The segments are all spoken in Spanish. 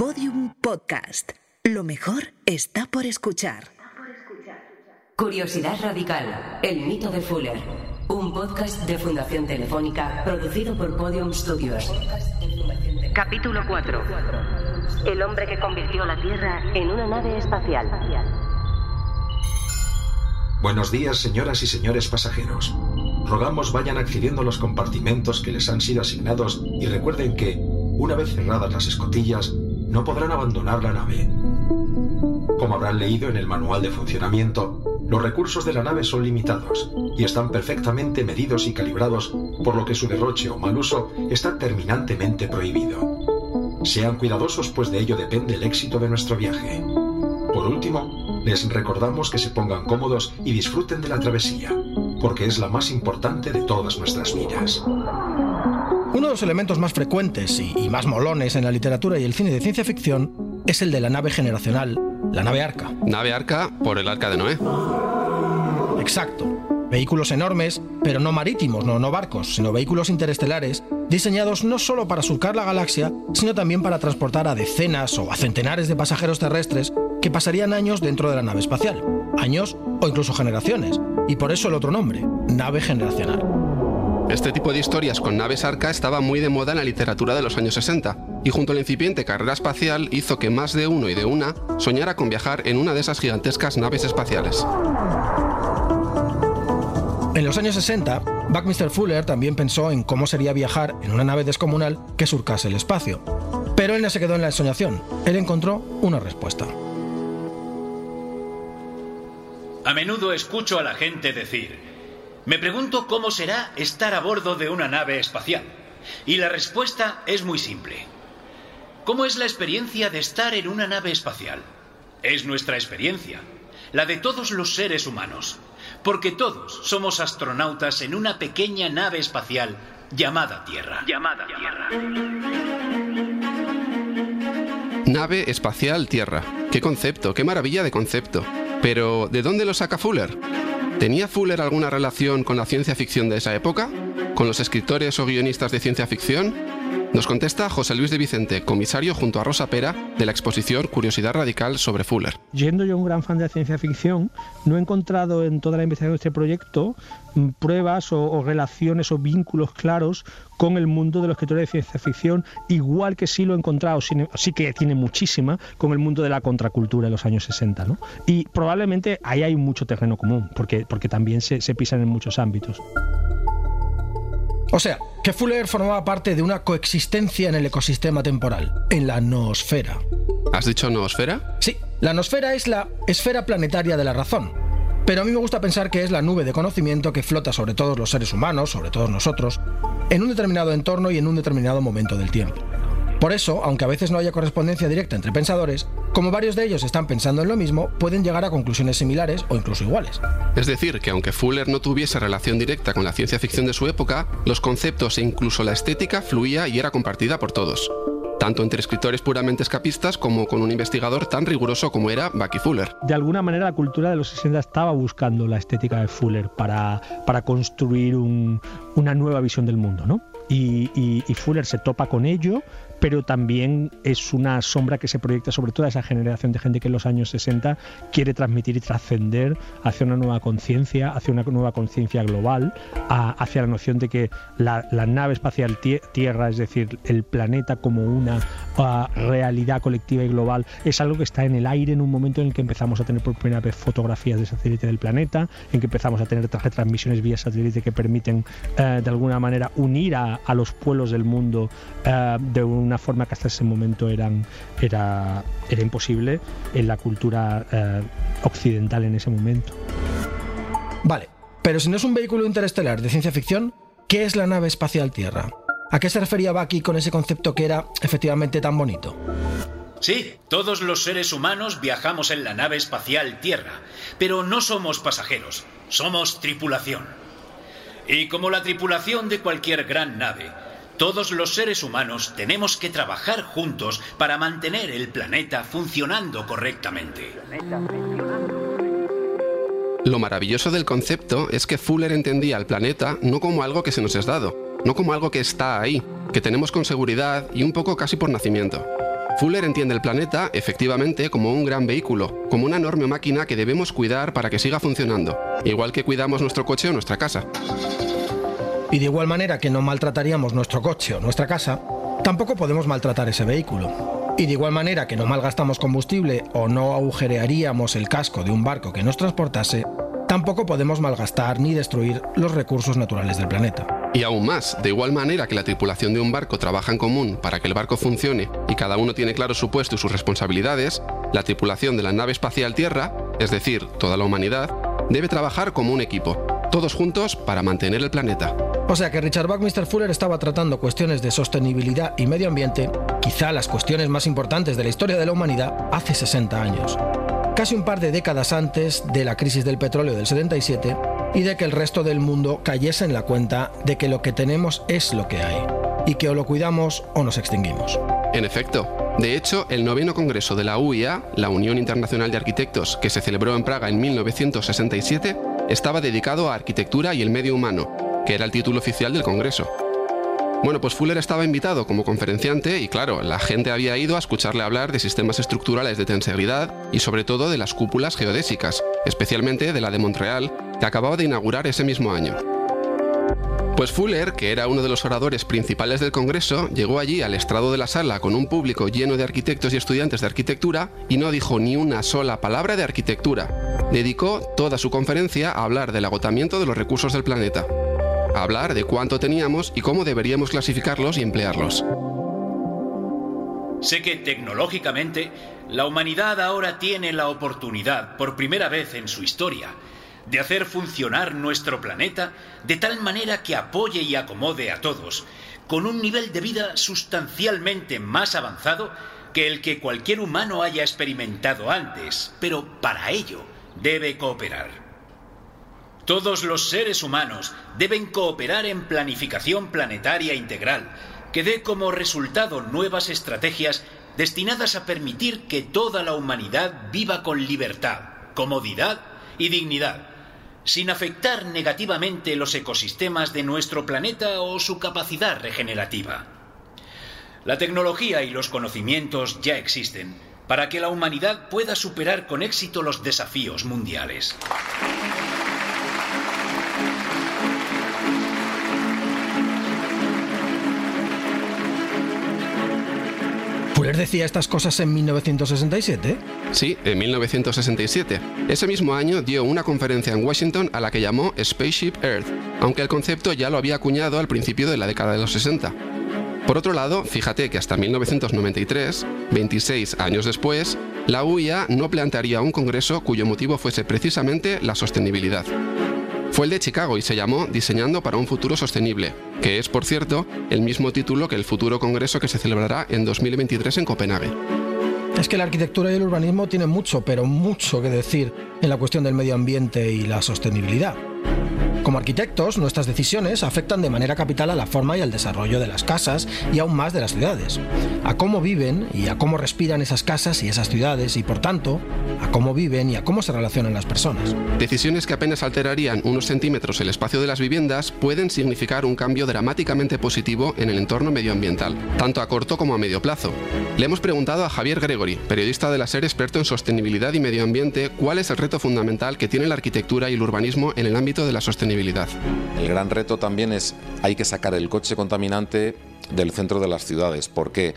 Podium Podcast. Lo mejor está por escuchar. Curiosidad Radical, el mito de Fuller. Un podcast de Fundación Telefónica producido por Podium Studios. Capítulo 4. El hombre que convirtió la Tierra en una nave espacial. Buenos días, señoras y señores pasajeros. Rogamos vayan accediendo a los compartimentos que les han sido asignados y recuerden que, una vez cerradas las escotillas, no podrán abandonar la nave. Como habrán leído en el manual de funcionamiento, los recursos de la nave son limitados y están perfectamente medidos y calibrados, por lo que su derroche o mal uso está terminantemente prohibido. Sean cuidadosos, pues de ello depende el éxito de nuestro viaje. Por último, les recordamos que se pongan cómodos y disfruten de la travesía, porque es la más importante de todas nuestras vidas. Uno de los elementos más frecuentes y, y más molones en la literatura y el cine de ciencia ficción es el de la nave generacional, la nave Arca. Nave Arca por el Arca de Noé. Exacto. Vehículos enormes, pero no marítimos, no, no barcos, sino vehículos interestelares, diseñados no solo para surcar la galaxia, sino también para transportar a decenas o a centenares de pasajeros terrestres que pasarían años dentro de la nave espacial. Años o incluso generaciones. Y por eso el otro nombre, nave generacional. Este tipo de historias con naves arca estaba muy de moda en la literatura de los años 60, y junto a la incipiente carrera espacial hizo que más de uno y de una soñara con viajar en una de esas gigantescas naves espaciales. En los años 60, Buckminster Fuller también pensó en cómo sería viajar en una nave descomunal que surcase el espacio. Pero él no se quedó en la ensoñación, él encontró una respuesta. A menudo escucho a la gente decir, me pregunto cómo será estar a bordo de una nave espacial. Y la respuesta es muy simple. ¿Cómo es la experiencia de estar en una nave espacial? Es nuestra experiencia, la de todos los seres humanos, porque todos somos astronautas en una pequeña nave espacial llamada Tierra. Llamada Tierra. Nave espacial Tierra. Qué concepto, qué maravilla de concepto. Pero, ¿de dónde lo saca Fuller? ¿Tenía Fuller alguna relación con la ciencia ficción de esa época? ¿Con los escritores o guionistas de ciencia ficción? Nos contesta José Luis de Vicente, comisario junto a Rosa Pera de la exposición Curiosidad Radical sobre Fuller. Yendo yo un gran fan de la ciencia ficción, no he encontrado en toda la investigación de este proyecto mm, pruebas o, o relaciones o vínculos claros con el mundo de los escritores de ciencia ficción, igual que sí lo he encontrado, sí, sí que tiene muchísima, con el mundo de la contracultura de los años 60. ¿no? Y probablemente ahí hay mucho terreno común, porque, porque también se, se pisan en muchos ámbitos. O sea, que Fuller formaba parte de una coexistencia en el ecosistema temporal, en la noosfera. ¿Has dicho noosfera? Sí, la noosfera es la esfera planetaria de la razón. Pero a mí me gusta pensar que es la nube de conocimiento que flota sobre todos los seres humanos, sobre todos nosotros, en un determinado entorno y en un determinado momento del tiempo. Por eso, aunque a veces no haya correspondencia directa entre pensadores, como varios de ellos están pensando en lo mismo, pueden llegar a conclusiones similares o incluso iguales. Es decir, que aunque Fuller no tuviese relación directa con la ciencia ficción de su época, los conceptos e incluso la estética fluía y era compartida por todos. Tanto entre escritores puramente escapistas como con un investigador tan riguroso como era Bucky Fuller. De alguna manera la cultura de los 60 estaba buscando la estética de Fuller para, para construir un, una nueva visión del mundo, ¿no? Y, Fuller se topa con ello, pero también es una sombra que se proyecta sobre toda esa generación de gente que en los años 60 quiere transmitir y trascender hacia una nueva conciencia, hacia una nueva conciencia global, hacia la noción de que la, nave espacial Tierra, es decir, el planeta como una a, realidad colectiva y global, es algo que está en el aire en un momento en el que empezamos a tener por primera vez fotografías de satélite del planeta, en que empezamos a tener retransmisiones vía satélite que permiten eh, de alguna manera unir a, a los pueblos del mundo uh, de una forma que hasta ese momento eran, era, era imposible en la cultura uh, occidental en ese momento. Vale, pero si no es un vehículo interestelar de ciencia ficción, ¿qué es la nave espacial Tierra? ¿A qué se refería Bucky con ese concepto que era efectivamente tan bonito? Sí, todos los seres humanos viajamos en la nave espacial Tierra, pero no somos pasajeros, somos tripulación. Y como la tripulación de cualquier gran nave, todos los seres humanos tenemos que trabajar juntos para mantener el planeta funcionando correctamente. Lo maravilloso del concepto es que Fuller entendía al planeta no como algo que se nos es dado, no como algo que está ahí, que tenemos con seguridad y un poco casi por nacimiento. Fuller entiende el planeta, efectivamente, como un gran vehículo, como una enorme máquina que debemos cuidar para que siga funcionando, igual que cuidamos nuestro coche o nuestra casa. Y de igual manera que no maltrataríamos nuestro coche o nuestra casa, tampoco podemos maltratar ese vehículo. Y de igual manera que no malgastamos combustible o no agujerearíamos el casco de un barco que nos transportase, tampoco podemos malgastar ni destruir los recursos naturales del planeta. Y aún más, de igual manera que la tripulación de un barco trabaja en común para que el barco funcione y cada uno tiene claro su puesto y sus responsabilidades, la tripulación de la nave espacial Tierra, es decir, toda la humanidad, debe trabajar como un equipo, todos juntos para mantener el planeta. O sea que Richard Buckminster Fuller estaba tratando cuestiones de sostenibilidad y medio ambiente, quizá las cuestiones más importantes de la historia de la humanidad, hace 60 años. Casi un par de décadas antes de la crisis del petróleo del 77 y de que el resto del mundo cayese en la cuenta de que lo que tenemos es lo que hay y que o lo cuidamos o nos extinguimos. En efecto, de hecho, el noveno congreso de la UIA, la Unión Internacional de Arquitectos, que se celebró en Praga en 1967, estaba dedicado a arquitectura y el medio humano, que era el título oficial del Congreso. Bueno, pues Fuller estaba invitado como conferenciante y claro, la gente había ido a escucharle hablar de sistemas estructurales de tensegridad y sobre todo de las cúpulas geodésicas, especialmente de la de Montreal, que acababa de inaugurar ese mismo año. Pues Fuller, que era uno de los oradores principales del Congreso, llegó allí al estrado de la sala con un público lleno de arquitectos y estudiantes de arquitectura y no dijo ni una sola palabra de arquitectura. Dedicó toda su conferencia a hablar del agotamiento de los recursos del planeta hablar de cuánto teníamos y cómo deberíamos clasificarlos y emplearlos. Sé que tecnológicamente la humanidad ahora tiene la oportunidad, por primera vez en su historia, de hacer funcionar nuestro planeta de tal manera que apoye y acomode a todos, con un nivel de vida sustancialmente más avanzado que el que cualquier humano haya experimentado antes, pero para ello debe cooperar. Todos los seres humanos deben cooperar en planificación planetaria integral, que dé como resultado nuevas estrategias destinadas a permitir que toda la humanidad viva con libertad, comodidad y dignidad, sin afectar negativamente los ecosistemas de nuestro planeta o su capacidad regenerativa. La tecnología y los conocimientos ya existen para que la humanidad pueda superar con éxito los desafíos mundiales. ¿Fuller decía estas cosas en 1967? Sí, en 1967. Ese mismo año dio una conferencia en Washington a la que llamó Spaceship Earth, aunque el concepto ya lo había acuñado al principio de la década de los 60. Por otro lado, fíjate que hasta 1993, 26 años después, la UIA no plantearía un congreso cuyo motivo fuese precisamente la sostenibilidad. Fue el de Chicago y se llamó Diseñando para un futuro sostenible, que es, por cierto, el mismo título que el futuro congreso que se celebrará en 2023 en Copenhague. Es que la arquitectura y el urbanismo tienen mucho, pero mucho que decir en la cuestión del medio ambiente y la sostenibilidad. Como arquitectos, nuestras decisiones afectan de manera capital a la forma y al desarrollo de las casas y aún más de las ciudades, a cómo viven y a cómo respiran esas casas y esas ciudades y por tanto a cómo viven y a cómo se relacionan las personas. Decisiones que apenas alterarían unos centímetros el espacio de las viviendas pueden significar un cambio dramáticamente positivo en el entorno medioambiental, tanto a corto como a medio plazo. Le hemos preguntado a Javier Gregory, periodista de la SER experto en sostenibilidad y medio ambiente, cuál es el reto fundamental que tiene la arquitectura y el urbanismo en el ámbito de la el gran reto también es hay que sacar el coche contaminante del centro de las ciudades. ¿Por qué?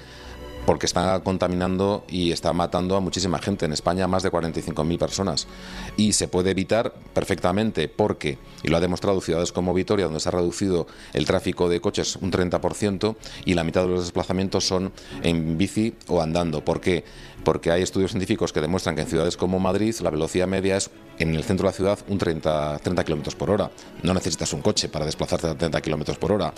porque está contaminando y está matando a muchísima gente. En España más de 45.000 personas. Y se puede evitar perfectamente porque, y lo ha demostrado ciudades como Vitoria, donde se ha reducido el tráfico de coches un 30% y la mitad de los desplazamientos son en bici o andando. ¿Por qué? Porque hay estudios científicos que demuestran que en ciudades como Madrid la velocidad media es en el centro de la ciudad un 30, 30 kilómetros por hora. No necesitas un coche para desplazarte a 30 kilómetros por hora.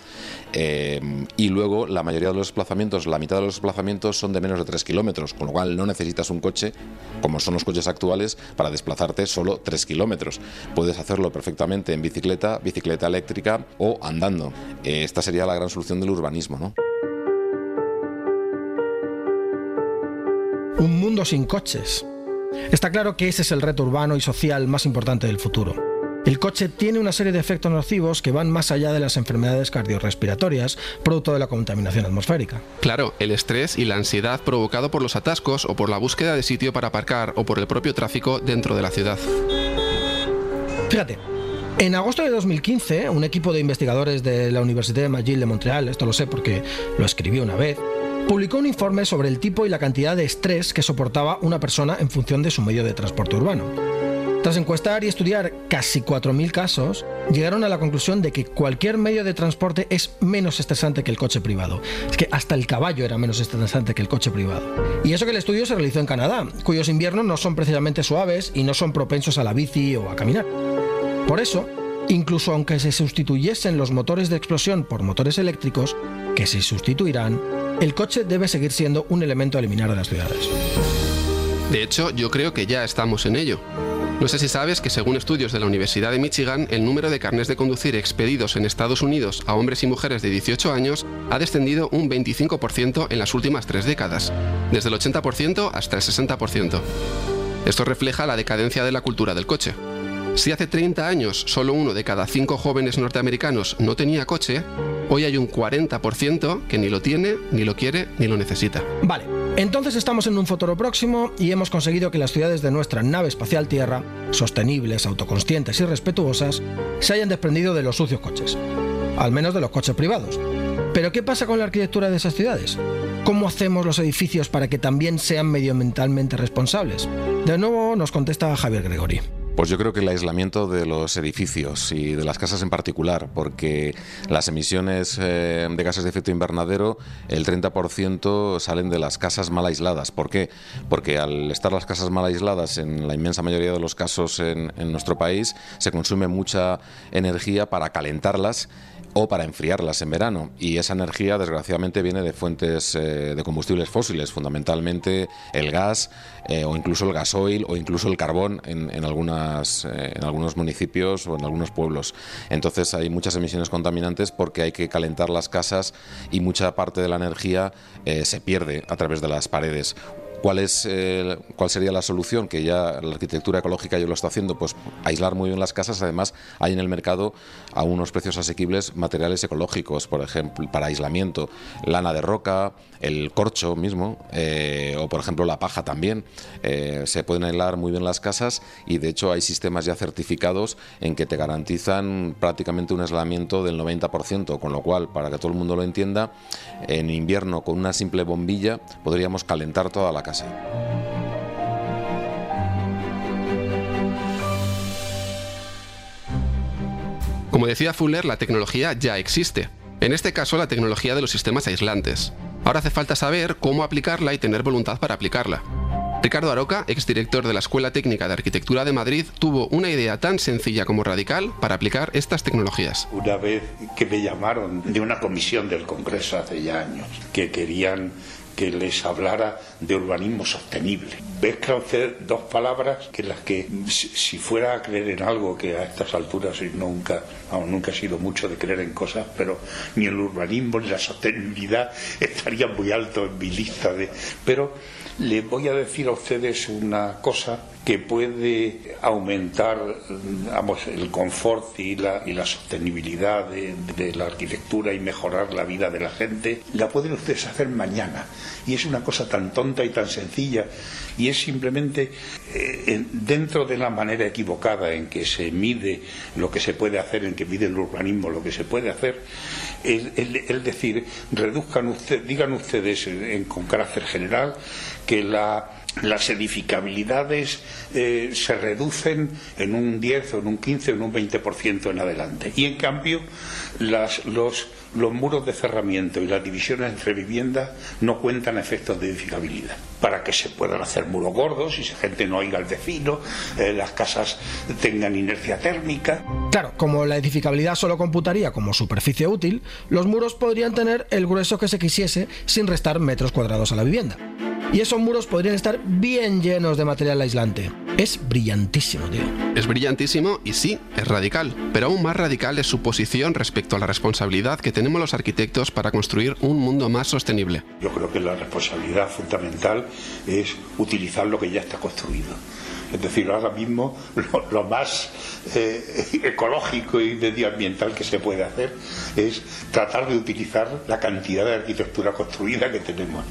Eh, y luego la mayoría de los desplazamientos, la mitad de los desplazamientos, son de menos de 3 kilómetros, con lo cual no necesitas un coche, como son los coches actuales, para desplazarte solo 3 kilómetros. Puedes hacerlo perfectamente en bicicleta, bicicleta eléctrica o andando. Eh, esta sería la gran solución del urbanismo, ¿no? Un mundo sin coches. Está claro que ese es el reto urbano y social más importante del futuro. El coche tiene una serie de efectos nocivos que van más allá de las enfermedades cardiorrespiratorias, producto de la contaminación atmosférica. Claro, el estrés y la ansiedad provocado por los atascos o por la búsqueda de sitio para aparcar o por el propio tráfico dentro de la ciudad. Fíjate, en agosto de 2015, un equipo de investigadores de la Universidad de McGill de Montreal, esto lo sé porque lo escribí una vez, publicó un informe sobre el tipo y la cantidad de estrés que soportaba una persona en función de su medio de transporte urbano. Tras encuestar y estudiar casi 4.000 casos, llegaron a la conclusión de que cualquier medio de transporte es menos estresante que el coche privado. Es que hasta el caballo era menos estresante que el coche privado. Y eso que el estudio se realizó en Canadá, cuyos inviernos no son precisamente suaves y no son propensos a la bici o a caminar. Por eso, incluso aunque se sustituyesen los motores de explosión por motores eléctricos, que se sustituirán, el coche debe seguir siendo un elemento a eliminar de las ciudades. De hecho, yo creo que ya estamos en ello. No sé si sabes que según estudios de la Universidad de Michigan, el número de carnes de conducir expedidos en Estados Unidos a hombres y mujeres de 18 años ha descendido un 25% en las últimas tres décadas, desde el 80% hasta el 60%. Esto refleja la decadencia de la cultura del coche. Si hace 30 años solo uno de cada cinco jóvenes norteamericanos no tenía coche, hoy hay un 40% que ni lo tiene, ni lo quiere, ni lo necesita. Vale, entonces estamos en un futuro próximo y hemos conseguido que las ciudades de nuestra nave espacial Tierra, sostenibles, autoconscientes y respetuosas, se hayan desprendido de los sucios coches. Al menos de los coches privados. Pero ¿qué pasa con la arquitectura de esas ciudades? ¿Cómo hacemos los edificios para que también sean medioambientalmente responsables? De nuevo nos contesta Javier Gregori. Pues yo creo que el aislamiento de los edificios y de las casas en particular, porque las emisiones eh, de gases de efecto invernadero, el 30% salen de las casas mal aisladas. ¿Por qué? Porque al estar las casas mal aisladas, en la inmensa mayoría de los casos en, en nuestro país, se consume mucha energía para calentarlas o para enfriarlas en verano. Y esa energía, desgraciadamente, viene de fuentes eh, de combustibles fósiles, fundamentalmente el gas eh, o incluso el gasoil o incluso el carbón en, algunas, eh, en algunos municipios o en algunos pueblos. Entonces hay muchas emisiones contaminantes porque hay que calentar las casas y mucha parte de la energía se pierde a través de las paredes. ¿Cuál, es, eh, ¿Cuál sería la solución? Que ya la arquitectura ecológica ya lo está haciendo, pues aislar muy bien las casas. Además, hay en el mercado a unos precios asequibles materiales ecológicos, por ejemplo, para aislamiento, lana de roca, el corcho mismo, eh, o por ejemplo la paja también. Eh, se pueden aislar muy bien las casas y de hecho hay sistemas ya certificados en que te garantizan prácticamente un aislamiento del 90%, con lo cual, para que todo el mundo lo entienda, en invierno con una simple bombilla podríamos calentar toda la casa. Como decía Fuller, la tecnología ya existe. En este caso, la tecnología de los sistemas aislantes. Ahora hace falta saber cómo aplicarla y tener voluntad para aplicarla. Ricardo Aroca, exdirector de la Escuela Técnica de Arquitectura de Madrid, tuvo una idea tan sencilla como radical para aplicar estas tecnologías. Una vez que me llamaron de una comisión del Congreso hace ya años, que querían que les hablara de urbanismo sostenible. Mezcla usted dos palabras que las que si fuera a creer en algo que a estas alturas nunca, nunca he sido mucho de creer en cosas, pero ni el urbanismo ni la sostenibilidad estarían muy alto en mi lista de. Pero les voy a decir a ustedes una cosa que puede aumentar el confort y la, y la sostenibilidad de, la arquitectura y mejorar la vida de la gente, la pueden ustedes hacer mañana. Y es una cosa tan tonta y tan sencilla y es simplemente eh, dentro de la manera equivocada en que se mide lo que se puede hacer, en que mide el urbanismo lo que se puede hacer, es decir, reduzcan ustedes, digan ustedes con carácter general que la las edificabilidades eh, se reducen en un 10 o en un 15 o en un 20% en adelante. Y en cambio, los muros de cerramiento y las divisiones entre viviendas no cuentan efectos de edificabilidad. Para que se puedan hacer muros gordos y si gente no oiga al vecino, eh, las casas tengan inercia térmica. Claro, como la edificabilidad solo computaría como superficie útil, los muros podrían tener el grueso que se quisiese sin restar metros cuadrados a la vivienda y esos muros podrían estar bien llenos de material aislante. Es brillantísimo, tío. Es brillantísimo y sí, es radical, pero aún más radical es su posición respecto a la responsabilidad que tenemos los arquitectos para construir un mundo más sostenible. Yo creo que la responsabilidad fundamental es utilizar lo que ya está construido. Es decir, ahora mismo lo, lo más eh, ecológico y medioambiental que se puede hacer es tratar de utilizar la cantidad de arquitectura construida que tenemos.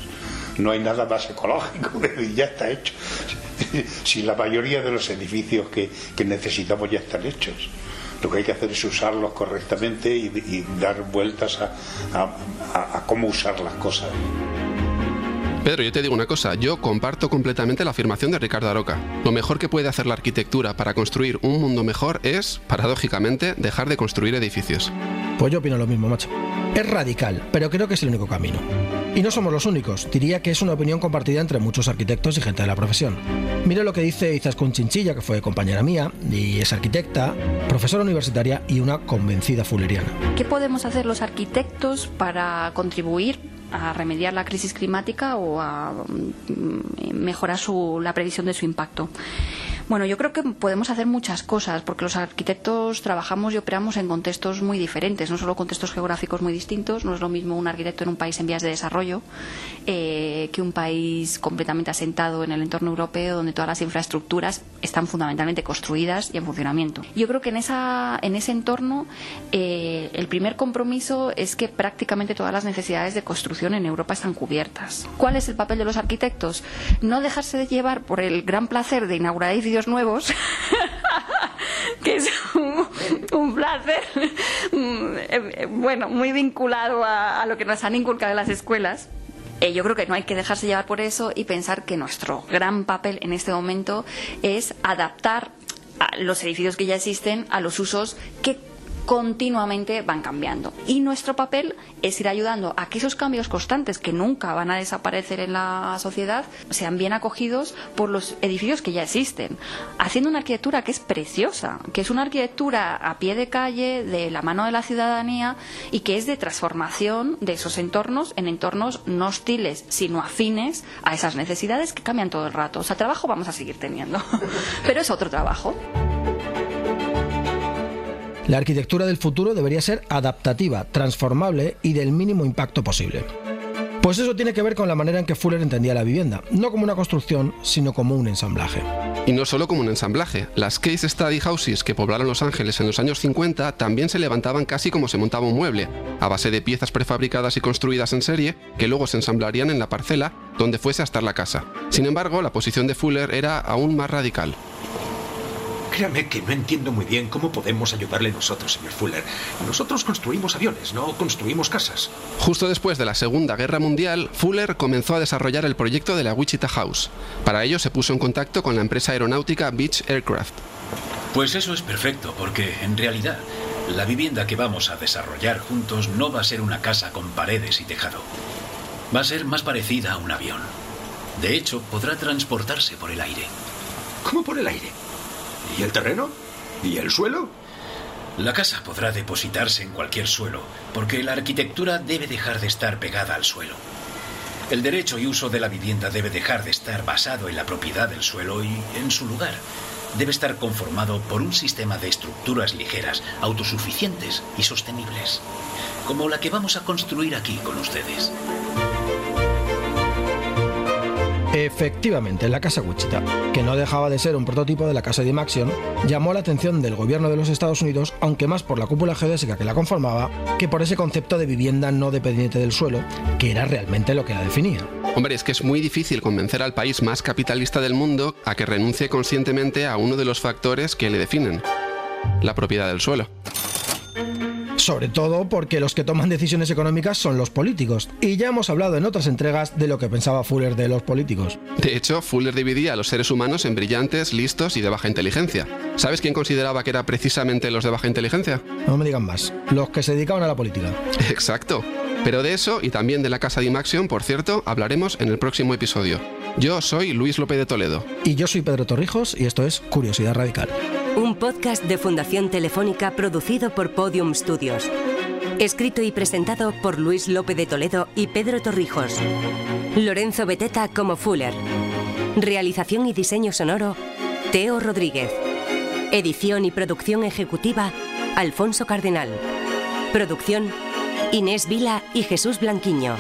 No hay nada más ecológico, ya está hecho. Si la mayoría de los edificios que, que necesitamos ya están hechos. Lo que hay que hacer es usarlos correctamente y, dar vueltas a, a, a cómo usar las cosas. Pedro, yo te digo una cosa, yo comparto completamente la afirmación de Ricardo Aroca. Lo mejor que puede hacer la arquitectura para construir un mundo mejor es, paradójicamente, dejar de construir edificios. Pues yo opino lo mismo, macho. Es radical, pero creo que es el único camino. Y no somos los únicos, diría que es una opinión compartida entre muchos arquitectos y gente de la profesión. Mire lo que dice Izaskun Chinchilla, que fue compañera mía, y es arquitecta, profesora universitaria y una convencida fulleriana. ¿Qué podemos hacer los arquitectos para contribuir a remediar la crisis climática o a mm, mejorar la previsión de su impacto. Bueno, yo creo que podemos hacer muchas cosas porque los arquitectos trabajamos y operamos en contextos muy diferentes, no solo contextos geográficos muy distintos. No es lo mismo un arquitecto en un país en vías de desarrollo eh, que un país completamente asentado en el entorno europeo donde todas las infraestructuras están fundamentalmente construidas y en funcionamiento. Yo creo que en, esa, en ese entorno eh, el primer compromiso es que prácticamente todas las necesidades de construcción en Europa están cubiertas. ¿Cuál es el papel de los arquitectos? No dejarse de llevar por el gran placer de inaugurar edificios nuevos, que es un, un placer, mm, bueno, muy vinculado a, lo que nos han inculcado en las escuelas. Eh, yo creo que no hay que dejarse llevar por eso y pensar que nuestro gran papel en este momento es adaptar los edificios que ya existen a los usos que continuamente van cambiando. Y nuestro papel es ir ayudando a que esos cambios constantes que nunca van a desaparecer en la sociedad sean bien acogidos por los edificios que ya existen, haciendo una arquitectura que es preciosa, que es una arquitectura a pie de calle, de la mano de la ciudadanía y que es de transformación de esos entornos en entornos no hostiles, sino afines a esas necesidades que cambian todo el rato. O sea, trabajo vamos a seguir teniendo, pero es otro trabajo. La arquitectura del futuro debería ser adaptativa, transformable y del mínimo impacto posible. Pues eso tiene que ver con la manera en que Fuller entendía la vivienda, no como una construcción, sino como un ensamblaje. Y no solo como un ensamblaje, las case study houses que poblaron Los Ángeles en los años 50 también se levantaban casi como se montaba un mueble, a base de piezas prefabricadas y construidas en serie que luego se ensamblarían en la parcela donde fuese a estar la casa. Sin embargo, la posición de Fuller era aún más radical. Créame que no entiendo muy bien cómo podemos ayudarle nosotros, señor Fuller. Nosotros construimos aviones, no construimos casas. Justo después de la Segunda Guerra Mundial, Fuller comenzó a desarrollar el proyecto de la Wichita House. Para ello se puso en contacto con la empresa aeronáutica Beach Aircraft. Pues eso es perfecto, porque en realidad la vivienda que vamos a desarrollar juntos no va a ser una casa con paredes y tejado. Va a ser más parecida a un avión. De hecho, podrá transportarse por el aire. ¿Cómo por el aire? ¿Y el terreno? ¿Y el suelo? La casa podrá depositarse en cualquier suelo, porque la arquitectura debe dejar de estar pegada al suelo. El derecho y uso de la vivienda debe dejar de estar basado en la propiedad del suelo y, en su lugar, debe estar conformado por un sistema de estructuras ligeras, autosuficientes y sostenibles, como la que vamos a construir aquí con ustedes. Efectivamente, la casa Wichita, que no dejaba de ser un prototipo de la casa de Maxion, llamó la atención del gobierno de los Estados Unidos, aunque más por la cúpula geodésica que la conformaba, que por ese concepto de vivienda no dependiente del suelo, que era realmente lo que la definía. Hombre, es que es muy difícil convencer al país más capitalista del mundo a que renuncie conscientemente a uno de los factores que le definen, la propiedad del suelo. Sobre todo porque los que toman decisiones económicas son los políticos. Y ya hemos hablado en otras entregas de lo que pensaba Fuller de los políticos. De hecho, Fuller dividía a los seres humanos en brillantes, listos y de baja inteligencia. ¿Sabes quién consideraba que era precisamente los de baja inteligencia? No me digan más. Los que se dedicaban a la política. Exacto. Pero de eso y también de la casa de Imaxion, por cierto, hablaremos en el próximo episodio. Yo soy Luis López de Toledo. Y yo soy Pedro Torrijos y esto es Curiosidad Radical. Un podcast de Fundación Telefónica producido por Podium Studios. Escrito y presentado por Luis López de Toledo y Pedro Torrijos. Lorenzo Beteta como Fuller. Realización y diseño sonoro, Teo Rodríguez. Edición y producción ejecutiva, Alfonso Cardenal. Producción, Inés Vila y Jesús Blanquiño.